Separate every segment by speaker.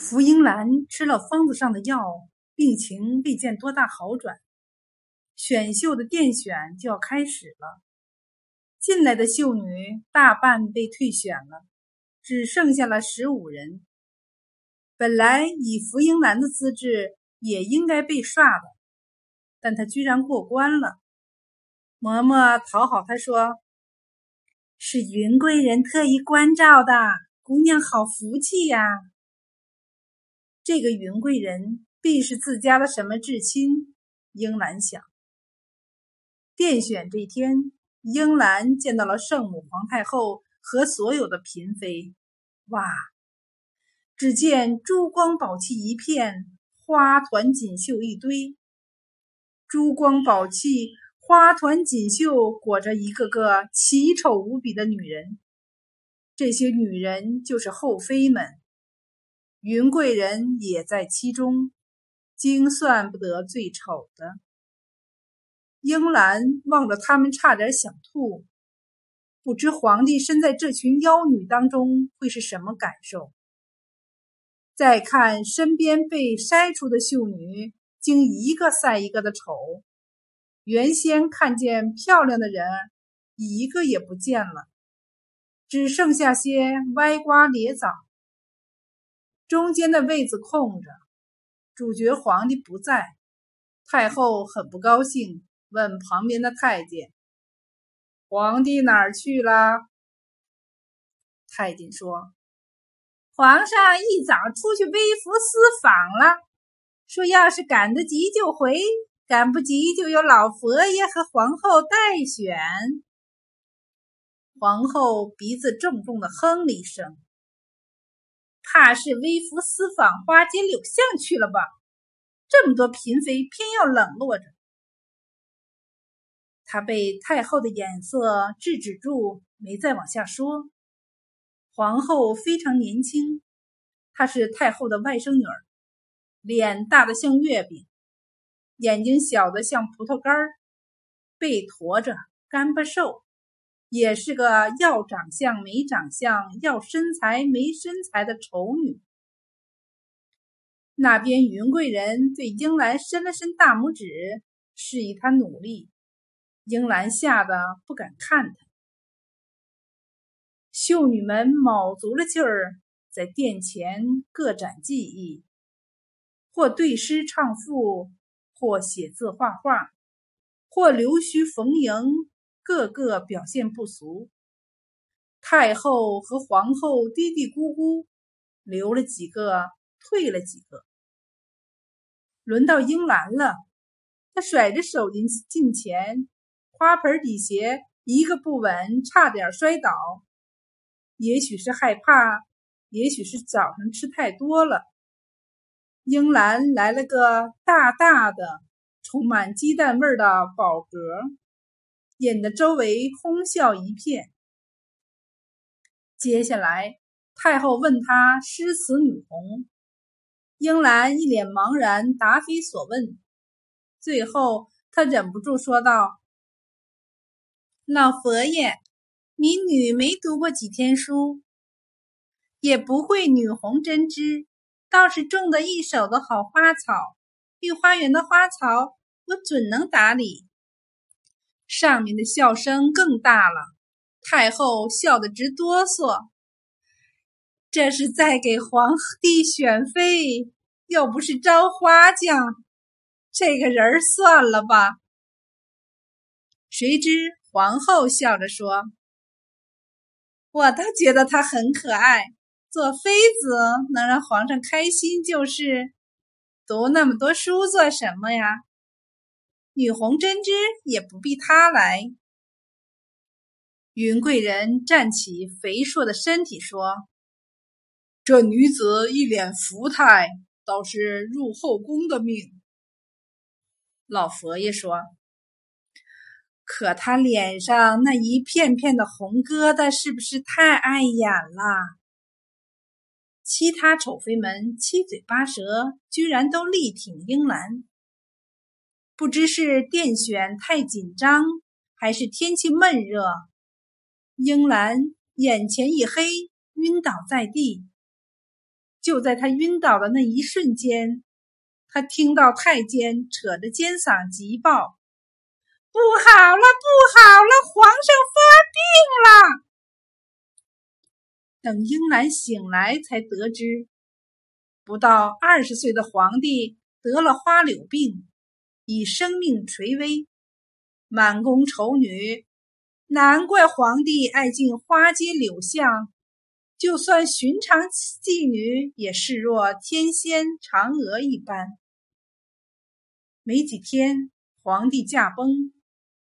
Speaker 1: 福英兰吃了方子上的药，病情未见多大好转。选秀的殿选就要开始了，进来的秀女大半被退选了，只剩下了十五人。本来以福英兰的资质，也应该被刷的，但她居然过关了。嬷嬷讨好她说：“是云贵人特意关照的，姑娘好福气呀。”这个云贵人必是自家的什么至亲，英兰想。殿选这天，英兰见到了圣母皇太后和所有的嫔妃。哇！只见珠光宝气一片，花团锦绣一堆。珠光宝气、花团锦绣裹着一个个奇丑无比的女人，这些女人就是后妃们。云贵人也在其中，精算不得最丑的。英兰望着他们，差点想吐。不知皇帝身在这群妖女当中会是什么感受？再看身边被筛出的秀女，竟一个赛一个的丑。原先看见漂亮的人，一个也不见了，只剩下些歪瓜裂枣。中间的位子空着，主角皇帝不在，太后很不高兴，问旁边的太监：“皇帝哪儿去了？”太监说：“皇上一早出去微服私访了，说要是赶得及就回，赶不及就由老佛爷和皇后代选。”皇后鼻子重重的哼了一声。怕是微服私访花间柳巷去了吧？这么多嫔妃，偏要冷落着他，被太后的眼色制止住，没再往下说。皇后非常年轻，她是太后的外甥女儿，脸大的像月饼，眼睛小的像葡萄干儿，背驼着，干巴瘦。也是个要长相没长相，要身材没身材的丑女。那边云贵人对英兰伸了伸大拇指，示意她努力。英兰吓得不敢看他。秀女们卯足了劲儿，在殿前各展技艺，或对诗唱赋，或写字画画，或留须逢迎。个个表现不俗，太后和皇后嘀嘀咕咕，留了几个，退了几个。轮到英兰了，她甩着手巾近前，花盆底鞋一个不稳，差点摔倒。也许是害怕，也许是早上吃太多了。英兰来了个大大的、充满鸡蛋味的饱嗝。引得周围哄笑一片。接下来，太后问他诗词女红，英兰一脸茫然，答非所问。最后，她忍不住说道：“老佛爷，民女没读过几天书，也不会女红针织，倒是种得一手的好花草。御花园的花草，我准能打理。”上面的笑声更大了，太后笑得直哆嗦。这是在给皇帝选妃，又不是招花匠，这个人算了吧。谁知皇后笑着说：“我倒觉得她很可爱，做妃子能让皇上开心就是。读那么多书做什么呀？”女红针织也不必她来。云贵人站起肥硕的身体说：“这女子一脸福态，倒是入后宫的命。”老佛爷说：“可她脸上那一片片的红疙瘩，是不是太碍眼了？”其他丑妃们七嘴八舌，居然都力挺英兰。不知是殿选太紧张，还是天气闷热，英兰眼前一黑，晕倒在地。就在他晕倒的那一瞬间，他听到太监扯着尖嗓急报：“不好了，不好了，皇上发病了！”等英兰醒来，才得知，不到二十岁的皇帝得了花柳病，以生命垂危，满宫丑女。难怪皇帝爱进花街柳巷，就算寻常妓女也视若天仙嫦娥一般。没几天，皇帝驾崩，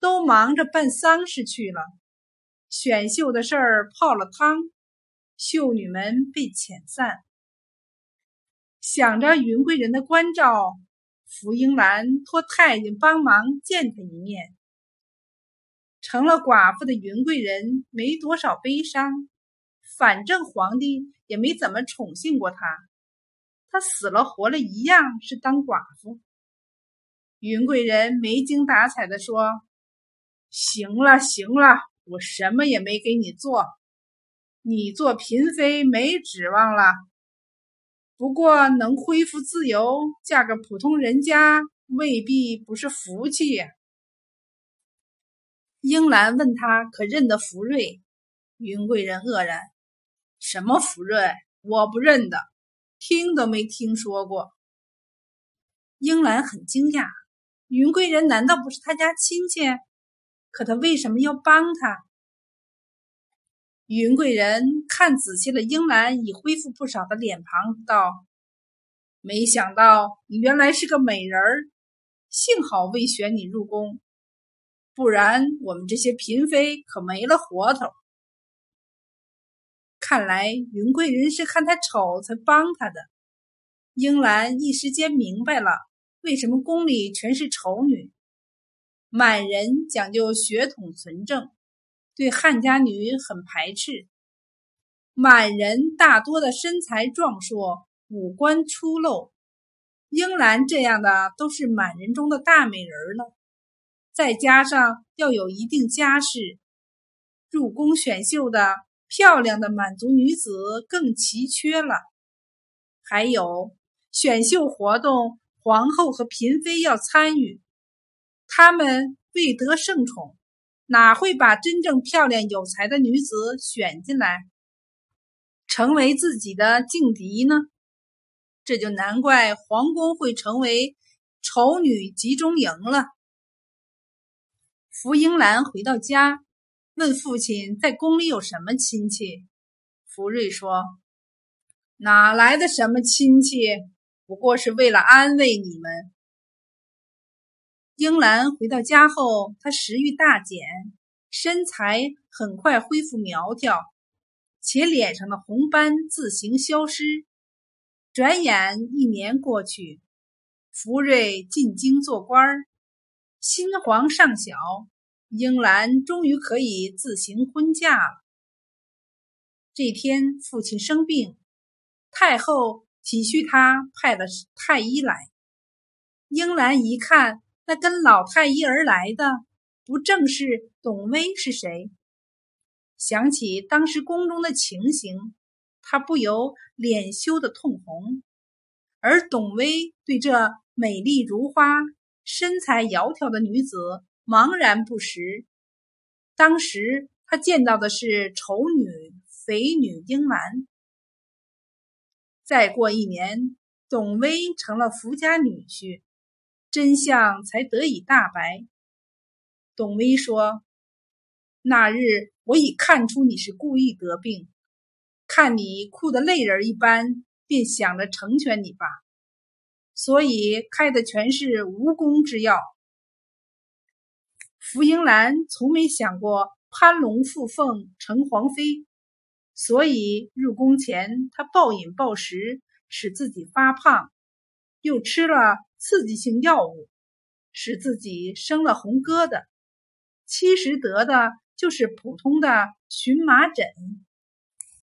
Speaker 1: 都忙着办丧事去了。选秀的事儿泡了汤，秀女们被遣散。想着云贵人的关照，福英兰托太监帮忙见他一面。成了寡妇的云贵人没多少悲伤，反正皇帝也没怎么宠幸过她，她死了活了一样是当寡妇。云贵人没精打采的说：“行了行了，我什么也没给你做，你做嫔妃没指望了。不过能恢复自由，嫁个普通人家未必不是福气。”英兰问他可认得福瑞？云贵人愕然：“什么福瑞？我不认得，听都没听说过。”英兰很惊讶：“云贵人难道不是他家亲戚？可他为什么要帮他？”云贵人看仔细了英兰已恢复不少的脸庞，道：“没想到你原来是个美人儿，幸好未选你入宫。”不然，我们这些嫔妃可没了活头。看来云贵人是看她丑才帮她的。英兰一时间明白了，为什么宫里全是丑女。满人讲究血统纯正，对汉家女很排斥。满人大多的身材壮硕，五官粗陋。英兰这样的都是满人中的大美人了。再加上要有一定家世，入宫选秀的漂亮的满族女子更奇缺了。还有选秀活动，皇后和嫔妃要参与，他们未得圣宠，哪会把真正漂亮有才的女子选进来，成为自己的劲敌呢？这就难怪皇宫会成为丑女集中营了。福英兰回到家，问父亲在宫里有什么亲戚。福瑞说：“哪来的什么亲戚？不过是为了安慰你们。”英兰回到家后，她食欲大减，身材很快恢复苗条，且脸上的红斑自行消失。转眼一年过去，福瑞进京做官儿。新皇上小，英兰终于可以自行婚嫁了。这天，父亲生病，太后体恤他，派了太医来。英兰一看，那跟老太医而来的，不正是董威是谁？想起当时宫中的情形，他不由脸羞得通红。而董威对这美丽如花。身材窈窕的女子茫然不识。当时他见到的是丑女、肥女英兰。再过一年，董威成了福家女婿，真相才得以大白。董威说：“那日我已看出你是故意得病，看你哭得泪人一般，便想着成全你吧。”所以开的全是无功之药。福英兰从没想过攀龙附凤成皇妃，所以入宫前她暴饮暴食，使自己发胖，又吃了刺激性药物，使自己生了红疙瘩。其实得的就是普通的荨麻疹。